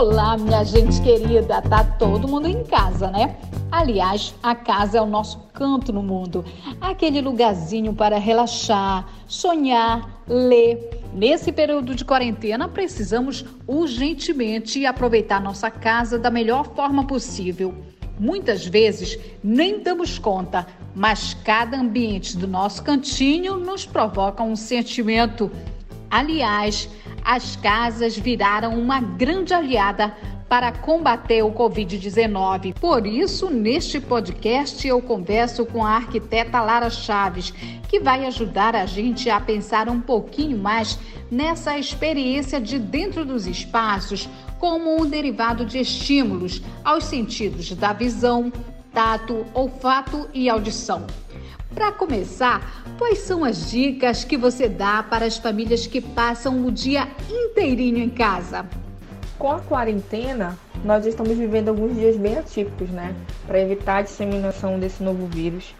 Olá, minha gente querida, tá todo mundo em casa, né? Aliás, a casa é o nosso canto no mundo, aquele lugarzinho para relaxar, sonhar, ler. Nesse período de quarentena, precisamos urgentemente aproveitar nossa casa da melhor forma possível. Muitas vezes nem damos conta, mas cada ambiente do nosso cantinho nos provoca um sentimento. Aliás, as casas viraram uma grande aliada para combater o Covid-19. Por isso, neste podcast, eu converso com a arquiteta Lara Chaves, que vai ajudar a gente a pensar um pouquinho mais nessa experiência de dentro dos espaços como um derivado de estímulos aos sentidos da visão, tato, olfato e audição. Para começar, quais são as dicas que você dá para as famílias que passam o dia inteirinho em casa? Com a quarentena, nós estamos vivendo alguns dias bem atípicos, né? Para evitar a disseminação desse novo vírus.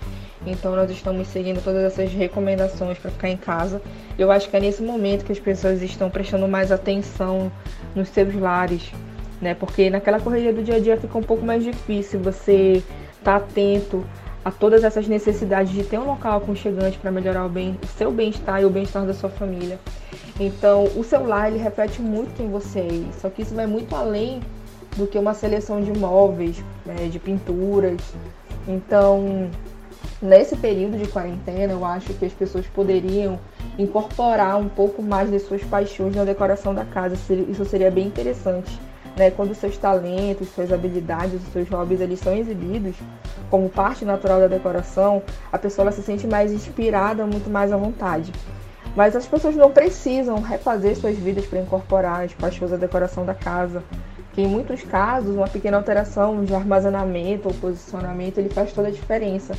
Então, nós estamos seguindo todas essas recomendações para ficar em casa. Eu acho que é nesse momento que as pessoas estão prestando mais atenção nos seus lares, né? Porque naquela correria do dia a dia fica um pouco mais difícil você estar tá atento a todas essas necessidades de ter um local aconchegante para melhorar o, bem, o seu bem-estar e o bem-estar da sua família. Então, o celular ele reflete muito em você, só que isso vai muito além do que uma seleção de móveis, né, de pinturas. Então, nesse período de quarentena, eu acho que as pessoas poderiam incorporar um pouco mais de suas paixões na decoração da casa. Isso seria bem interessante né, quando seus talentos, suas habilidades, seus hobbies eles são exibidos como parte natural da decoração, a pessoa se sente mais inspirada, muito mais à vontade. Mas as pessoas não precisam refazer suas vidas para incorporar as paixões da decoração da casa. Que em muitos casos, uma pequena alteração de armazenamento ou posicionamento ele faz toda a diferença.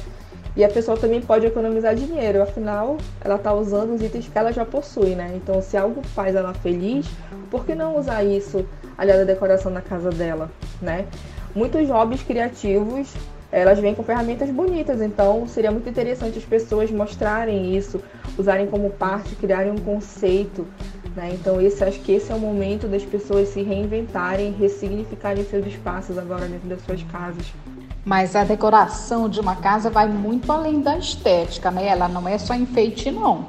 E a pessoa também pode economizar dinheiro, afinal, ela está usando os itens que ela já possui, né? Então, se algo faz ela feliz, por que não usar isso aliado à decoração da casa dela, né? Muitos hobbies criativos, elas vêm com ferramentas bonitas, então seria muito interessante as pessoas mostrarem isso, usarem como parte, criarem um conceito, né? Então, esse acho que esse é o momento das pessoas se reinventarem, ressignificarem seus espaços agora dentro das suas casas. Mas a decoração de uma casa vai muito além da estética, né? Ela não é só enfeite, não.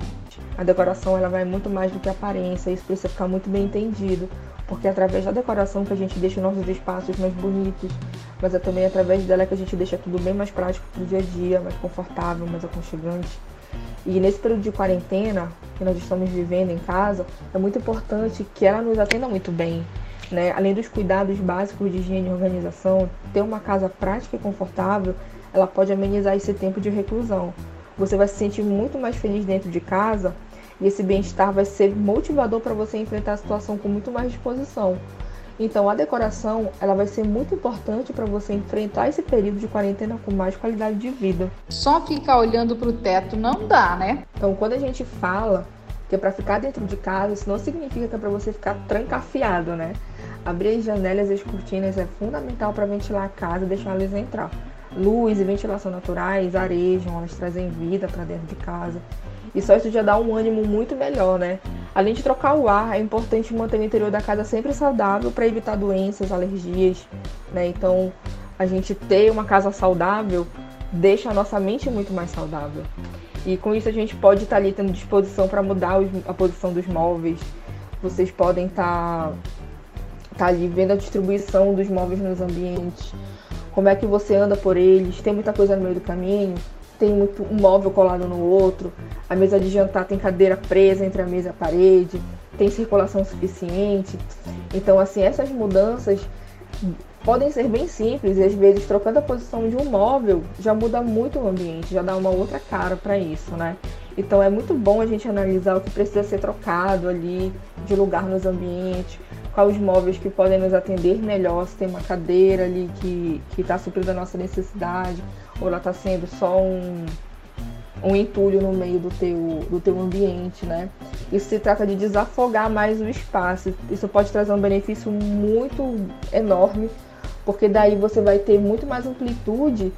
A decoração ela vai muito mais do que aparência, isso precisa ficar muito bem entendido, porque é através da decoração que a gente deixa os nossos espaços mais bonitos, mas é também através dela que a gente deixa tudo bem mais prático para o dia a dia, mais confortável, mais aconchegante. E nesse período de quarentena que nós estamos vivendo em casa, é muito importante que ela nos atenda muito bem, né? Além dos cuidados básicos de higiene e organização, ter uma casa prática e confortável, ela pode amenizar esse tempo de reclusão. Você vai se sentir muito mais feliz dentro de casa e esse bem-estar vai ser motivador para você enfrentar a situação com muito mais disposição. Então, a decoração ela vai ser muito importante para você enfrentar esse período de quarentena com mais qualidade de vida. Só ficar olhando para o teto não dá, né? Então, quando a gente fala que é para ficar dentro de casa, isso não significa que é para você ficar trancafiado, né? Abrir as janelas e as cortinas é fundamental para ventilar a casa e deixar a luz entrar. Luz e ventilação naturais arejam, elas trazem vida para dentro de casa. E só isso já dá um ânimo muito melhor, né? Além de trocar o ar, é importante manter o interior da casa sempre saudável para evitar doenças, alergias, né? Então, a gente ter uma casa saudável deixa a nossa mente muito mais saudável. E com isso a gente pode estar tá ali tendo disposição para mudar a posição dos móveis. Vocês podem estar tá tá ali vendo a distribuição dos móveis nos ambientes, como é que você anda por eles, tem muita coisa no meio do caminho, tem muito um móvel colado no outro, a mesa de jantar tem cadeira presa entre a mesa e a parede, tem circulação suficiente. Então, assim, essas mudanças podem ser bem simples e às vezes trocando a posição de um móvel já muda muito o ambiente, já dá uma outra cara para isso, né? Então é muito bom a gente analisar o que precisa ser trocado ali de lugar nos ambientes, quais os móveis que podem nos atender melhor, se tem uma cadeira ali que está suprindo a nossa necessidade, ou ela está sendo só um, um entulho no meio do teu, do teu ambiente, né? Isso se trata de desafogar mais o espaço. Isso pode trazer um benefício muito enorme, porque daí você vai ter muito mais amplitude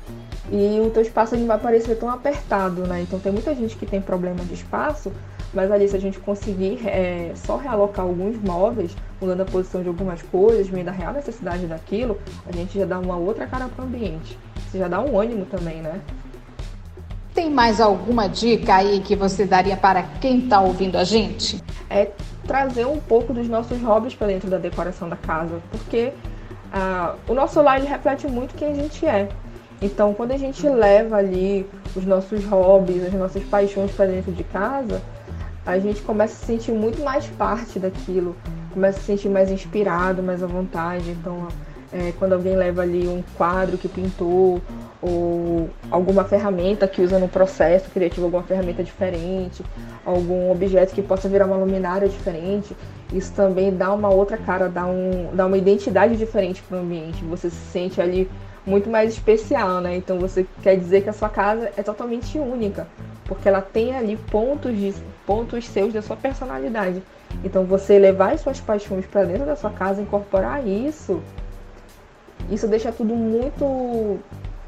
e o teu espaço não vai parecer tão apertado, né? Então tem muita gente que tem problema de espaço Mas ali, se a gente conseguir é, só realocar alguns móveis, mudando a posição de algumas coisas, meio da real necessidade daquilo, a gente já dá uma outra cara para o ambiente. Isso já dá um ânimo também, né? Tem mais alguma dica aí que você daria para quem está ouvindo a gente? É trazer um pouco dos nossos hobbies para dentro da decoração da casa, porque o nosso lar ele reflete muito quem a gente é. Então, quando a gente leva ali os nossos hobbies, as nossas paixões para dentro de casa, a gente começa a se sentir muito mais parte daquilo, começa a se sentir mais inspirado, mais à vontade. Então, é, quando alguém leva ali um quadro que pintou ou alguma ferramenta que usa no processo criativo, alguma ferramenta diferente, algum objeto que possa virar uma luminária diferente, isso também dá uma outra cara, dá, um, dá uma identidade diferente para o ambiente. Você se sente ali muito mais especial, né? Então você quer dizer que a sua casa é totalmente única, porque ela tem ali pontos de pontos seus da sua personalidade. Então você levar as suas paixões para dentro da sua casa, incorporar isso, isso deixa tudo muito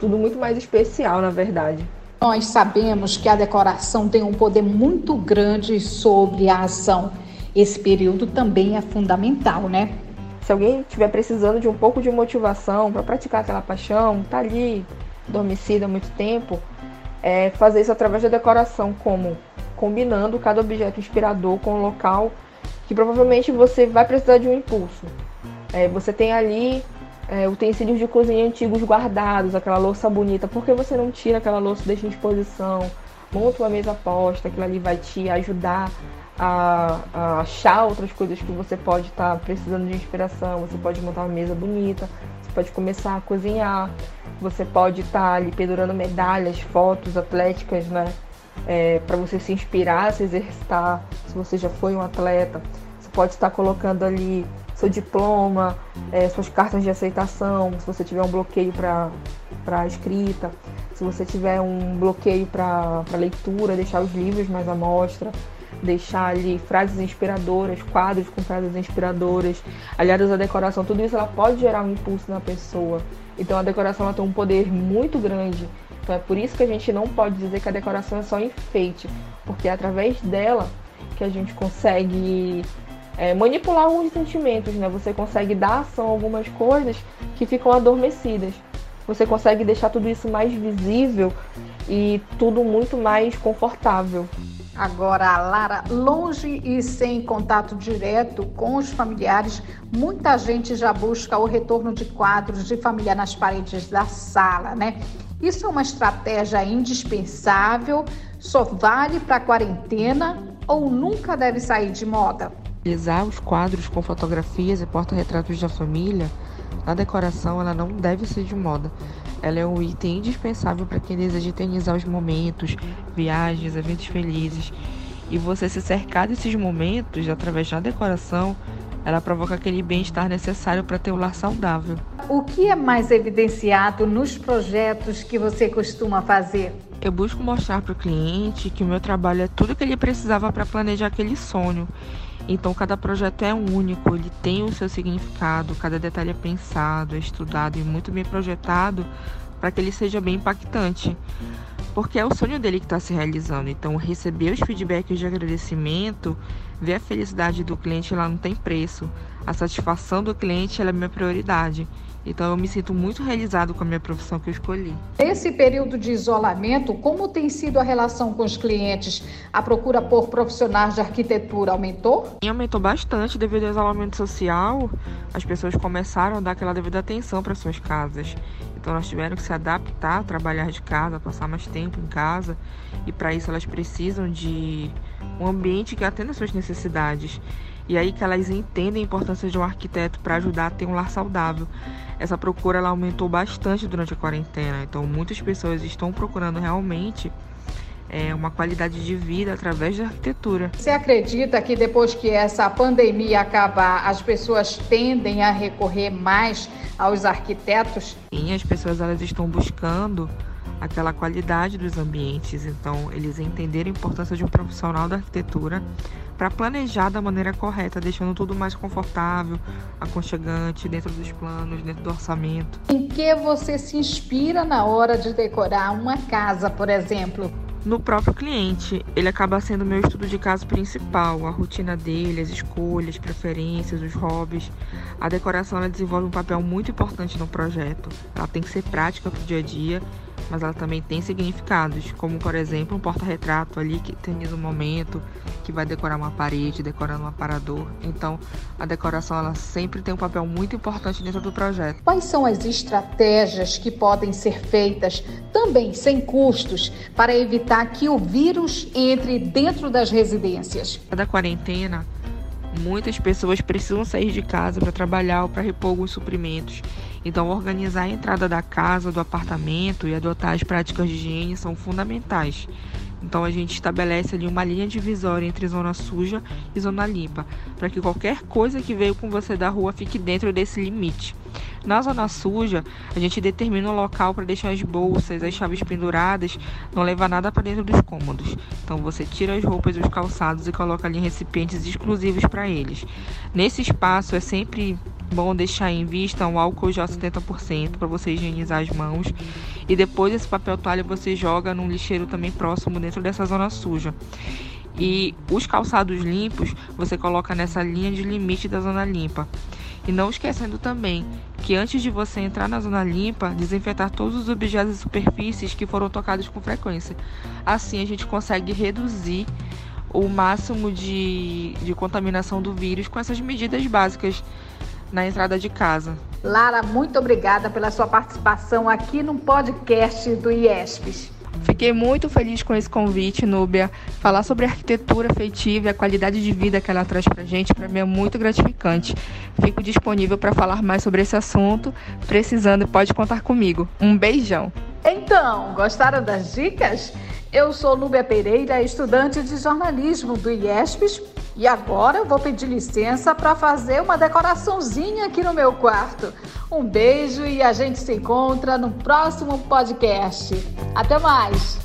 tudo muito mais especial, na verdade. Nós sabemos que a decoração tem um poder muito grande sobre a ação. Esse período também é fundamental, né? Se alguém estiver precisando de um pouco de motivação para praticar aquela paixão, tá ali adormecida há muito tempo, é fazer isso através da decoração, como combinando cada objeto inspirador com o local que provavelmente você vai precisar de um impulso. É, você tem ali é, utensílios de cozinha antigos guardados, aquela louça bonita, por que você não tira aquela louça e deixa em exposição? Monta uma mesa posta, aquilo ali vai te ajudar a, a achar outras coisas que você pode estar tá precisando de inspiração. Você pode montar uma mesa bonita, você pode começar a cozinhar, você pode estar tá ali pendurando medalhas, fotos atléticas, né? É, para você se inspirar, se exercitar, se você já foi um atleta. Você pode estar tá colocando ali seu diploma, é, suas cartas de aceitação, se você tiver um bloqueio para escrita, se você tiver um bloqueio para leitura, deixar os livros mais à mostra, deixar ali frases inspiradoras, quadros com frases inspiradoras, aliadas à decoração, tudo isso ela pode gerar um impulso na pessoa. Então a decoração ela tem um poder muito grande. Então é por isso que a gente não pode dizer que a decoração é só enfeite, porque é através dela que a gente consegue é, manipular alguns sentimentos, né? Você consegue dar ação a algumas coisas que ficam adormecidas. Você consegue deixar tudo isso mais visível e tudo muito mais confortável. Agora, Lara, longe e sem contato direto com os familiares, muita gente já busca o retorno de quadros de família nas paredes da sala, né? Isso é uma estratégia indispensável, só vale para quarentena ou nunca deve sair de moda? Utilizar os quadros com fotografias e porta-retratos da família na decoração ela não deve ser de moda. Ela é um item indispensável para quem deseja eternizar os momentos, viagens, eventos felizes. E você se cercar desses momentos através da decoração, ela provoca aquele bem-estar necessário para ter um lar saudável. O que é mais evidenciado nos projetos que você costuma fazer? Eu busco mostrar para o cliente que o meu trabalho é tudo que ele precisava para planejar aquele sonho então, cada projeto é único, ele tem o seu significado, cada detalhe é pensado, é estudado e muito bem projetado para que ele seja bem impactante. Porque é o sonho dele que está se realizando. Então, receber os feedbacks de agradecimento, ver a felicidade do cliente, ela não tem preço. A satisfação do cliente ela é minha prioridade. Então eu me sinto muito realizado com a minha profissão que eu escolhi. Nesse período de isolamento, como tem sido a relação com os clientes? A procura por profissionais de arquitetura aumentou? E aumentou bastante devido ao isolamento social. As pessoas começaram a dar aquela devida atenção para suas casas. Então elas tiveram que se adaptar a trabalhar de casa, passar mais tempo em casa. E para isso elas precisam de um ambiente que atenda às suas necessidades. E aí que elas entendem a importância de um arquiteto para ajudar a ter um lar saudável. Essa procura ela aumentou bastante durante a quarentena, então muitas pessoas estão procurando realmente é, uma qualidade de vida através da arquitetura. Você acredita que depois que essa pandemia acabar, as pessoas tendem a recorrer mais aos arquitetos? Sim, as pessoas elas estão buscando aquela qualidade dos ambientes, então eles entenderam a importância de um profissional da arquitetura para planejar da maneira correta, deixando tudo mais confortável, aconchegante, dentro dos planos, dentro do orçamento. Em que você se inspira na hora de decorar uma casa, por exemplo? no próprio cliente. Ele acaba sendo meu estudo de caso principal, a rotina dele, as escolhas, preferências, os hobbies. A decoração ela desenvolve um papel muito importante no projeto. Ela tem que ser prática para o dia a dia mas ela também tem significados, como por exemplo um porta-retrato ali que eterniza um momento, que vai decorar uma parede, decorando um aparador. Então, a decoração ela sempre tem um papel muito importante dentro do projeto. Quais são as estratégias que podem ser feitas, também sem custos, para evitar que o vírus entre dentro das residências? Da quarentena, muitas pessoas precisam sair de casa para trabalhar ou para repor alguns suprimentos. Então, organizar a entrada da casa, do apartamento e adotar as práticas de higiene são fundamentais. Então a gente estabelece ali uma linha divisória entre zona suja e zona limpa, para que qualquer coisa que veio com você da rua fique dentro desse limite. Na zona suja, a gente determina o local para deixar as bolsas, as chaves penduradas, não levar nada para dentro dos cômodos. Então você tira as roupas e os calçados e coloca ali recipientes exclusivos para eles. Nesse espaço é sempre bom deixar em vista um álcool gel 70% para você higienizar as mãos. E depois esse papel toalha você joga num lixeiro também próximo dentro dessa zona suja. E os calçados limpos você coloca nessa linha de limite da zona limpa. E não esquecendo também que antes de você entrar na zona limpa, desinfetar todos os objetos e superfícies que foram tocados com frequência. Assim a gente consegue reduzir o máximo de, de contaminação do vírus com essas medidas básicas na entrada de casa. Lara, muito obrigada pela sua participação aqui no podcast do IESPES. Fiquei muito feliz com esse convite, Núbia. Falar sobre a arquitetura afetiva e a qualidade de vida que ela traz para gente, para mim é muito gratificante. Fico disponível para falar mais sobre esse assunto. Precisando, pode contar comigo. Um beijão. Então, gostaram das dicas? Eu sou Núbia Pereira, estudante de jornalismo do IESPES e agora vou pedir licença para fazer uma decoraçãozinha aqui no meu quarto. Um beijo e a gente se encontra no próximo podcast. Até mais!